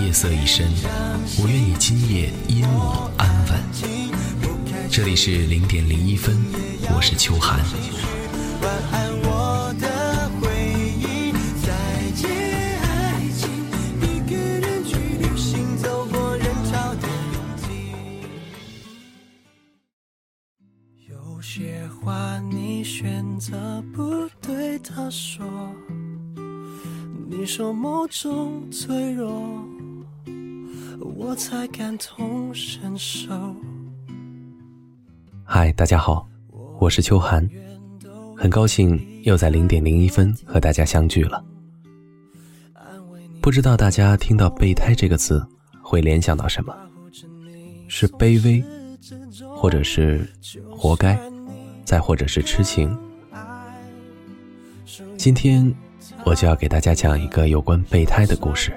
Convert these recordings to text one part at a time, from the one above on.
夜色已深，我愿你今夜因我安稳。这里是零点零一分，我是秋寒。有些话你选择不对他说，你说某种脆弱。我才感同身受。嗨，大家好，我是秋寒，很高兴又在零点零一分和大家相聚了。不知道大家听到“备胎”这个词会联想到什么？是卑微，或者是活该，再或者是痴情？今天我就要给大家讲一个有关备胎的故事。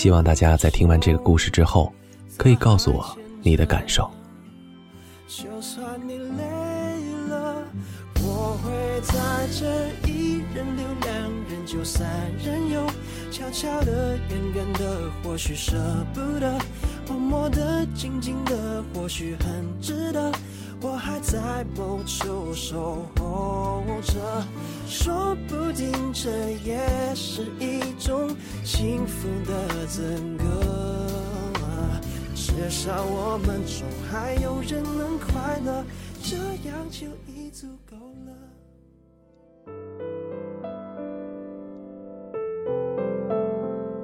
希望大家在听完这个故事之后，可以告诉我你的感受。就算你累了，我会在这一人留两人就三人游，悄悄的、远远的，或许舍不得；默默的、静静的，或许很值得。我还在某处守候着，说不定这也是一种幸福的资格。至少我们中还有人能快乐，这样就已足够了。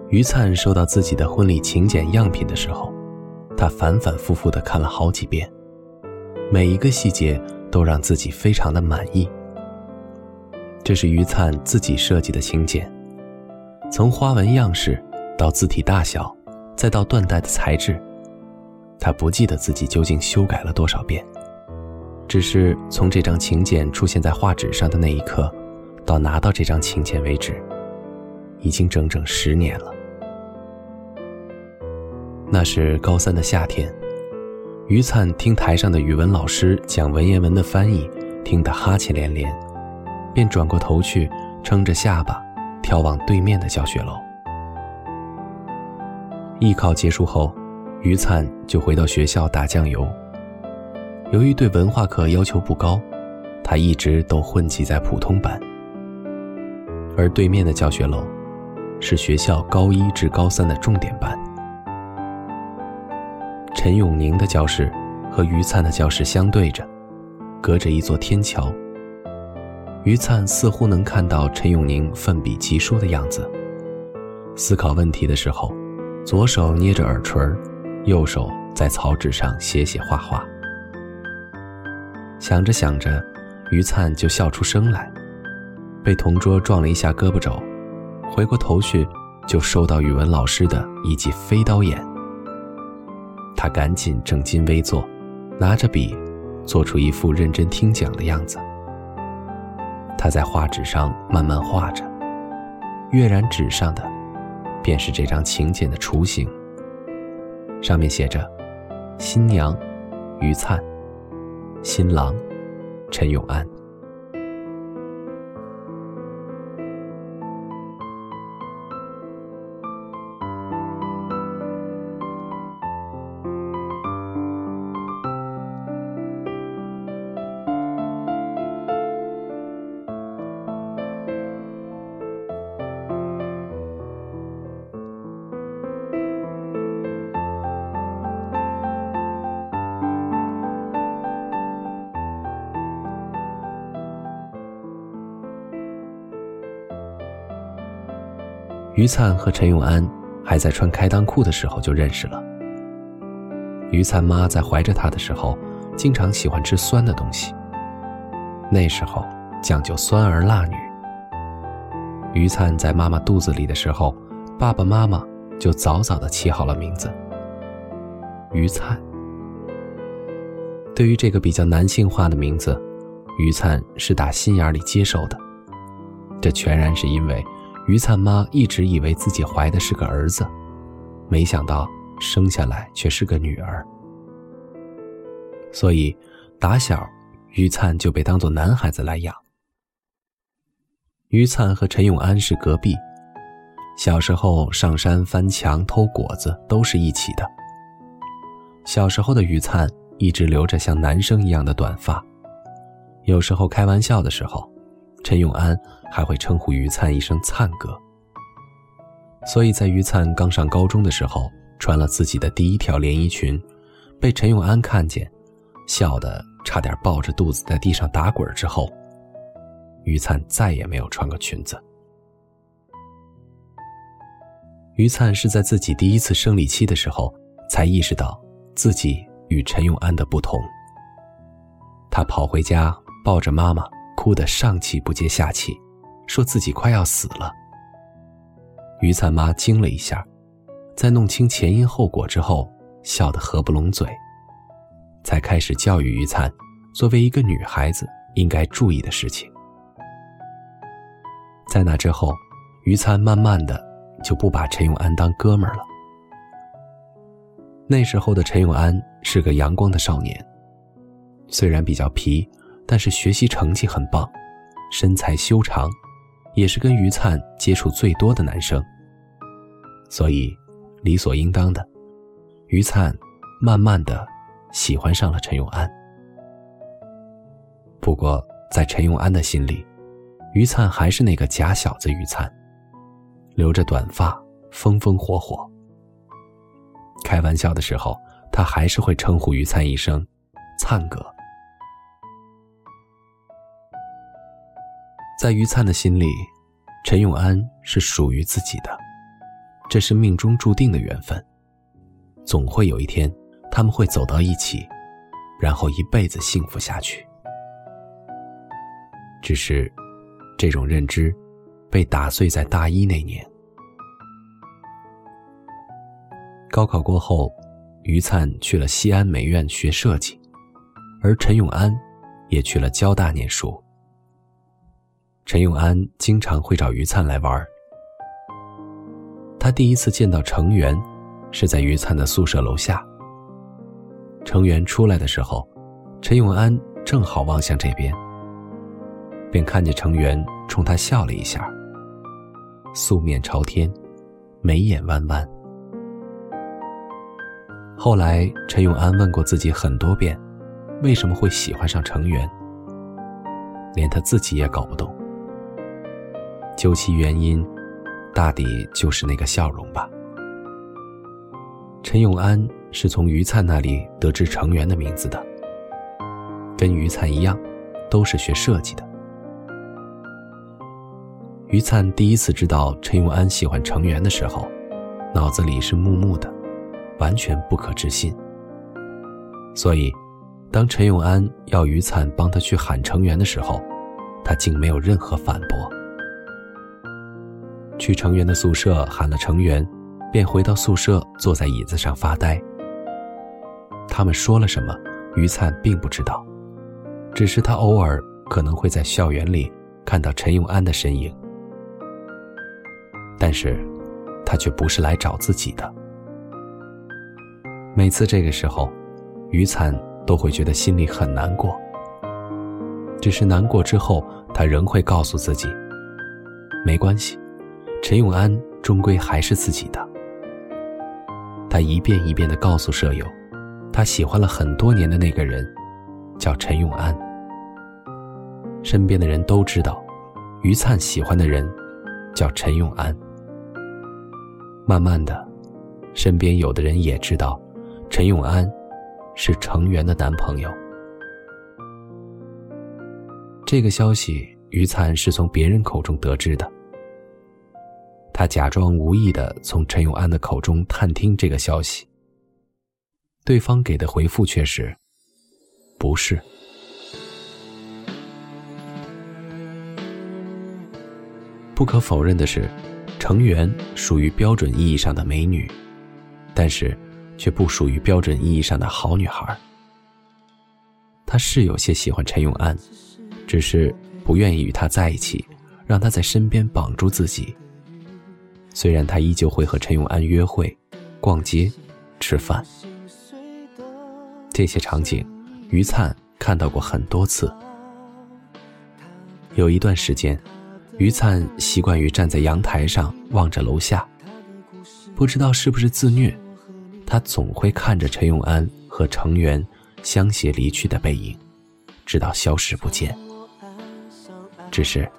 于灿收到自己的婚礼请柬样品的时候，他反反复复的看了好几遍。每一个细节都让自己非常的满意。这是于灿自己设计的请柬，从花纹样式到字体大小，再到缎带的材质，他不记得自己究竟修改了多少遍，只是从这张请柬出现在画纸上的那一刻，到拿到这张请柬为止，已经整整十年了。那是高三的夏天。于灿听台上的语文老师讲文言文的翻译，听得哈欠连连，便转过头去，撑着下巴，眺望对面的教学楼。艺考结束后，于灿就回到学校打酱油。由于对文化课要求不高，他一直都混迹在普通班。而对面的教学楼，是学校高一至高三的重点班。陈永宁的教室和于灿的教室相对着，隔着一座天桥。于灿似乎能看到陈永宁奋笔疾书的样子。思考问题的时候，左手捏着耳垂，右手在草纸上写写画画。想着想着，于灿就笑出声来，被同桌撞了一下胳膊肘，回过头去就收到语文老师的一记飞刀眼。他赶紧正襟危坐，拿着笔，做出一副认真听讲的样子。他在画纸上慢慢画着，跃然纸上的，便是这张请柬的雏形。上面写着：“新娘，于灿；新郎，陈永安。”于灿和陈永安还在穿开裆裤的时候就认识了。于灿妈在怀着他的时候，经常喜欢吃酸的东西。那时候讲究酸儿辣女。于灿在妈妈肚子里的时候，爸爸妈妈就早早的起好了名字，于灿。对于这个比较男性化的名字，于灿是打心眼里接受的。这全然是因为于灿妈一直以为自己怀的是个儿子，没想到生下来却是个女儿。所以，打小于灿就被当作男孩子来养。于灿和陈永安是隔壁，小时候上山翻墙偷果子都是一起的。小时候的于灿一直留着像男生一样的短发，有时候开玩笑的时候，陈永安还会称呼于灿一声“灿哥”。所以在于灿刚上高中的时候，穿了自己的第一条连衣裙，被陈永安看见。笑得差点抱着肚子在地上打滚之后，于灿再也没有穿过裙子。于灿是在自己第一次生理期的时候，才意识到自己与陈永安的不同。他跑回家，抱着妈妈，哭得上气不接下气，说自己快要死了。于灿妈惊了一下，在弄清前因后果之后，笑得合不拢嘴。才开始教育于灿，作为一个女孩子应该注意的事情。在那之后，于灿慢慢的就不把陈永安当哥们儿了。那时候的陈永安是个阳光的少年，虽然比较皮，但是学习成绩很棒，身材修长，也是跟于灿接触最多的男生。所以，理所应当的，于灿慢慢的。喜欢上了陈永安，不过在陈永安的心里，于灿还是那个假小子于灿，留着短发，风风火火。开玩笑的时候，他还是会称呼于灿一声“灿哥”。在于灿的心里，陈永安是属于自己的，这是命中注定的缘分，总会有一天。他们会走到一起，然后一辈子幸福下去。只是，这种认知被打碎在大一那年。高考过后，于灿去了西安美院学设计，而陈永安也去了交大念书。陈永安经常会找于灿来玩。他第一次见到程源，是在于灿的宿舍楼下。程源出来的时候，陈永安正好望向这边，便看见程源冲他笑了一下，素面朝天，眉眼弯弯。后来，陈永安问过自己很多遍，为什么会喜欢上程源，连他自己也搞不懂。究其原因，大抵就是那个笑容吧。陈永安。是从于灿那里得知成员的名字的，跟于灿一样，都是学设计的。于灿第一次知道陈永安喜欢程源的时候，脑子里是木木的，完全不可置信。所以，当陈永安要于灿帮他去喊程源的时候，他竟没有任何反驳。去成员的宿舍喊了成员，便回到宿舍坐在椅子上发呆。他们说了什么，于灿并不知道，只是他偶尔可能会在校园里看到陈永安的身影，但是，他却不是来找自己的。每次这个时候，于灿都会觉得心里很难过。只是难过之后，他仍会告诉自己，没关系，陈永安终归还是自己的。他一遍一遍的告诉舍友。他喜欢了很多年的那个人，叫陈永安。身边的人都知道，于灿喜欢的人叫陈永安。慢慢的，身边有的人也知道，陈永安是程源的男朋友。这个消息，于灿是从别人口中得知的。他假装无意的从陈永安的口中探听这个消息。对方给的回复却是：“不是。”不可否认的是，程媛属于标准意义上的美女，但是却不属于标准意义上的好女孩。她是有些喜欢陈永安，只是不愿意与他在一起，让他在身边绑住自己。虽然她依旧会和陈永安约会、逛街、吃饭，这些场景，于灿看到过很多次。有一段时间，于灿习惯于站在阳台上望着楼下，不知道是不是自虐，他总会看着陈永安和程媛相携离去的背影，直到消失不见。只是，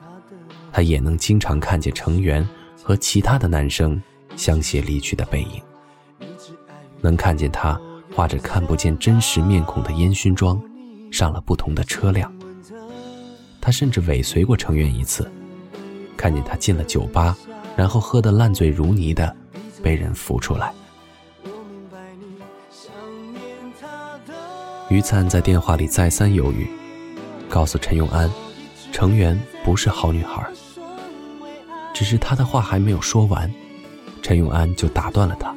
他也能经常看见程媛和其他的男生相携离去的背影，能看见他画着看不见真实面孔的烟熏妆，上了不同的车辆。他甚至尾随过程媛一次，看见他进了酒吧，然后喝得烂醉如泥的，被人扶出来。于灿在电话里再三犹豫，告诉陈永安，程媛不是好女孩。只是他的话还没有说完，陈永安就打断了他。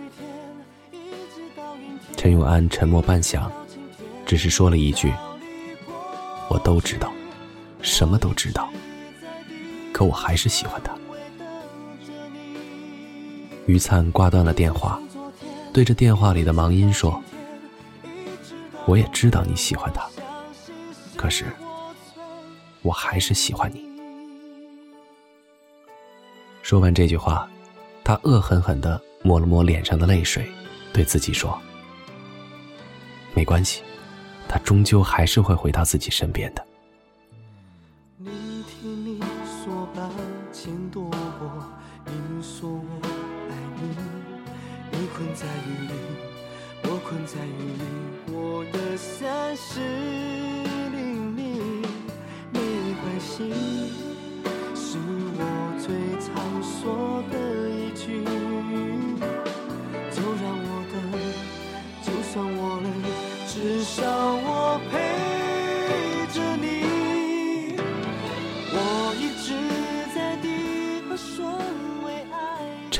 陈永安沉默半晌，只是说了一句：“我都知道。”什么都知道，可我还是喜欢他。于灿挂断了电话，对着电话里的忙音说：“我也知道你喜欢他，可是我还是喜欢你。”说完这句话，他恶狠狠地抹了抹脸上的泪水，对自己说：“没关系，他终究还是会回到自己身边的。”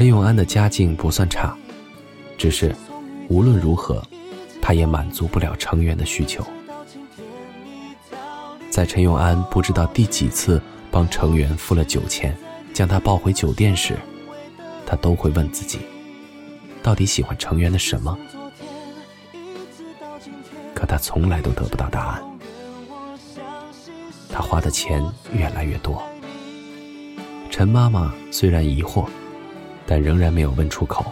陈永安的家境不算差，只是无论如何，他也满足不了成员的需求。在陈永安不知道第几次帮成员付了酒钱，将他抱回酒店时，他都会问自己：到底喜欢成员的什么？可他从来都得不到答案。他花的钱越来越多。陈妈妈虽然疑惑。但仍然没有问出口。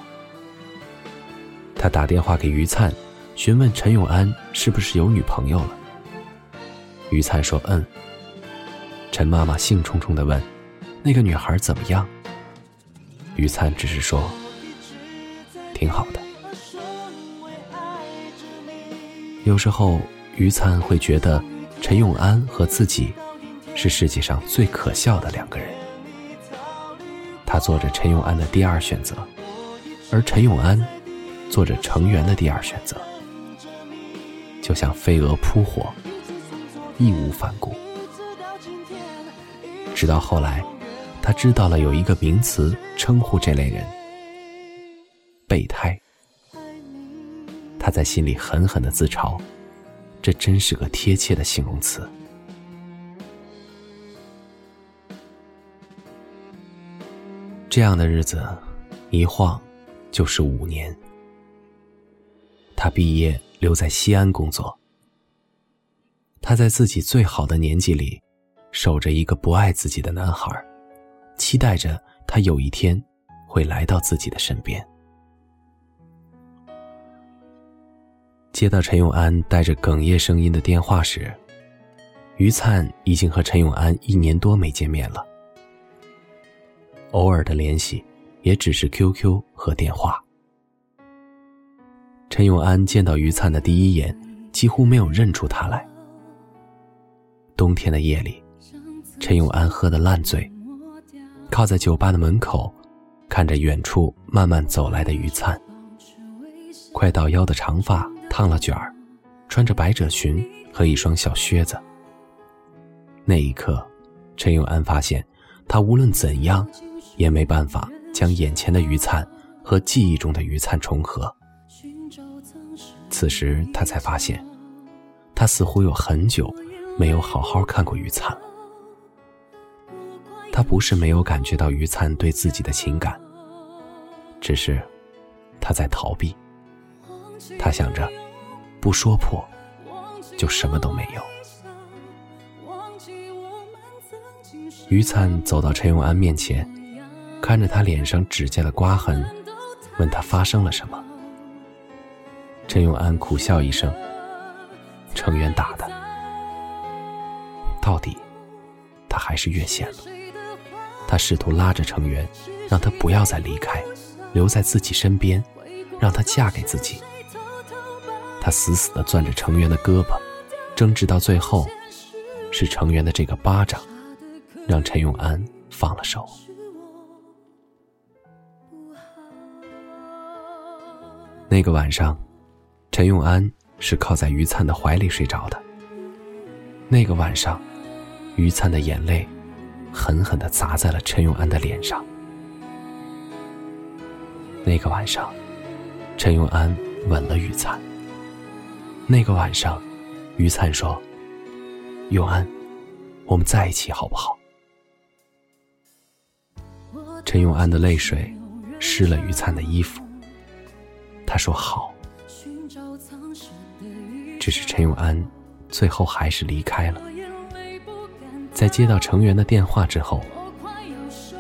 他打电话给于灿，询问陈永安是不是有女朋友了。于灿说：“嗯。”陈妈妈兴冲冲地问：“那个女孩怎么样？”于灿只是说：“挺好的。”有时候，于灿会觉得陈永安和自己是世界上最可笑的两个人。他做着陈永安的第二选择，而陈永安做着成员的第二选择，就像飞蛾扑火，义无反顾。直到后来，他知道了有一个名词称呼这类人——备胎。他在心里狠狠的自嘲，这真是个贴切的形容词。这样的日子，一晃就是五年。他毕业留在西安工作。他在自己最好的年纪里，守着一个不爱自己的男孩，期待着他有一天会来到自己的身边。接到陈永安带着哽咽声音的电话时，于灿已经和陈永安一年多没见面了。偶尔的联系，也只是 QQ 和电话。陈永安见到于灿的第一眼，几乎没有认出他来。冬天的夜里，陈永安喝得烂醉，靠在酒吧的门口，看着远处慢慢走来的于灿。快到腰的长发烫了卷儿，穿着百褶裙和一双小靴子。那一刻，陈永安发现，他无论怎样。也没办法将眼前的于灿和记忆中的于灿重合。此时他才发现，他似乎有很久没有好好看过于灿了。他不是没有感觉到于灿对自己的情感，只是他在逃避。他想着，不说破，就什么都没有。于灿走到陈永安面前，看着他脸上指甲的刮痕，问他发生了什么。陈永安苦笑一声：“程元打的。”到底，他还是越线了。他试图拉着程元，让他不要再离开，留在自己身边，让他嫁给自己。他死死地攥着程元的胳膊，争执到最后，是程元的这个巴掌，让陈永安放了手。那个晚上。陈永安是靠在于灿的怀里睡着的。那个晚上，于灿的眼泪狠狠地砸在了陈永安的脸上。那个晚上，陈永安吻了于灿。那个晚上，于灿说：“永安，我们在一起好不好？”陈永安的泪水湿了于灿的衣服。他说：“好。”只是陈永安，最后还是离开了。在接到成员的电话之后，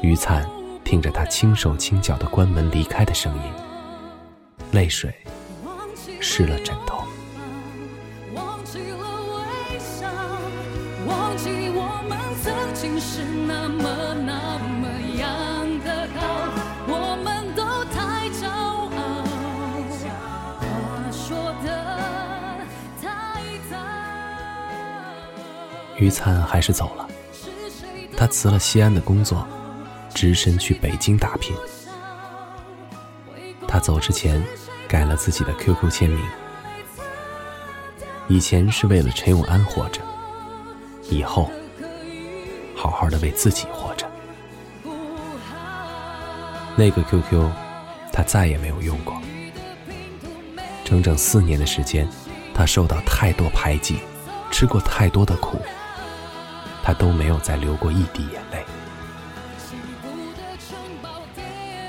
于灿听着他轻手轻脚的关门离开的声音，泪水湿了枕头。于灿还是走了，他辞了西安的工作，只身去北京打拼。他走之前，改了自己的 QQ 签名。以前是为了陈永安活着，以后好好的为自己活着。那个 QQ，他再也没有用过。整整四年的时间，他受到太多排挤，吃过太多的苦。他都没有再流过一滴眼泪，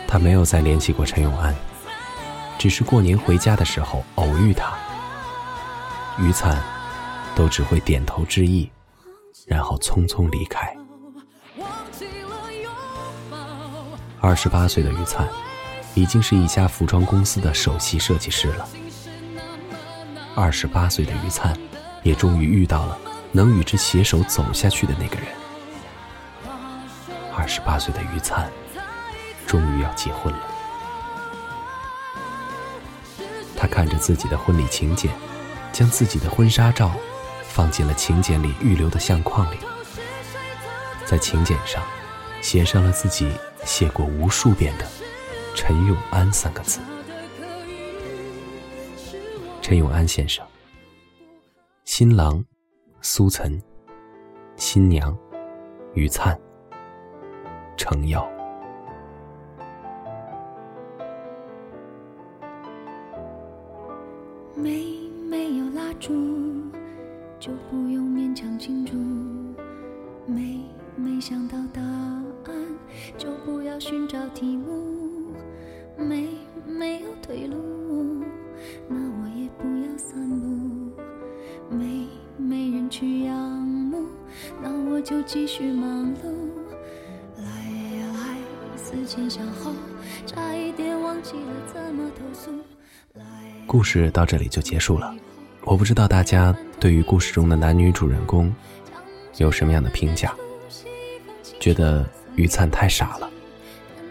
他没有再联系过陈永安，只是过年回家的时候偶遇他，于灿都只会点头致意，然后匆匆离开。二十八岁的于灿，已经是一家服装公司的首席设计师了。二十八岁的于灿，也终于遇到了。能与之携手走下去的那个人，二十八岁的于灿，终于要结婚了。他看着自己的婚礼请柬，将自己的婚纱照放进了请柬里预留的相框里，在请柬上写上了自己写过无数遍的“陈永安”三个字。陈永安先生，新郎。苏岑，新娘，于灿，程瑶。没没有蜡烛，就不用勉强庆祝。没没想到答案，就不要寻找题目。没继续忙碌。来呀来，思前想后，差一点忘记了怎么投诉。故事到这里就结束了。我不知道大家对于故事中的男女主人公有什么样的评价？觉得于灿太傻了，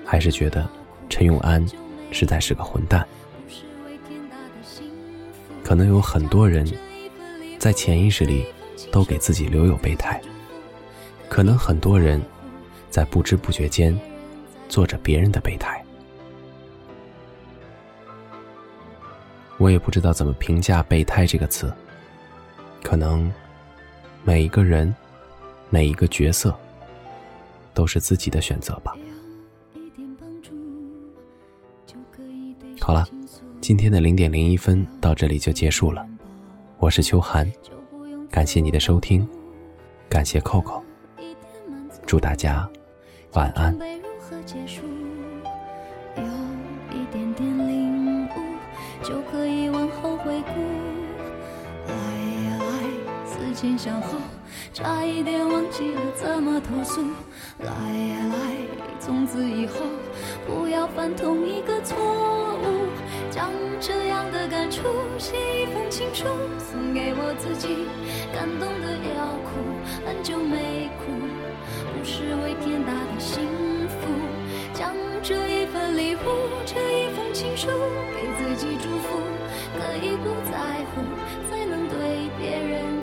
还是觉得陈永安实在是个混蛋？可能有很多人。在潜意识里，都给自己留有备胎。可能很多人，在不知不觉间，做着别人的备胎。我也不知道怎么评价“备胎”这个词。可能，每一个人，每一个角色，都是自己的选择吧。好了。今天的零点零一分到这里就结束了，我是秋寒，感谢你的收听，感谢 Coco，祝大家晚安。就可以往后回顾，爱呀爱，思前想后，差一点忘记了怎么投诉。来呀来，从此以后不要犯同一个错误。将这样的感触写一封情书，送给我自己。感动的要哭，很久没，是为天大的幸福。将这一份礼物，这一封情书，给自己祝福，可以不在乎，才能对别人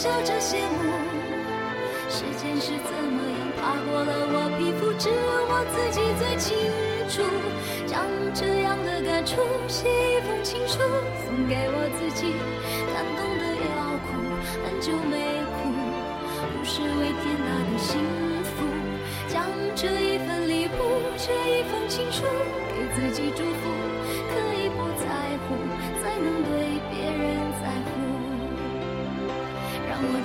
笑着谢幕，时间是怎么样爬过了我皮肤，只有我自己最清楚。将这样的感触写一封情书，送给我自己，感动的要哭，很久没哭，不是为天大的幸福。将这一份礼物，这一封情书，给自己祝福，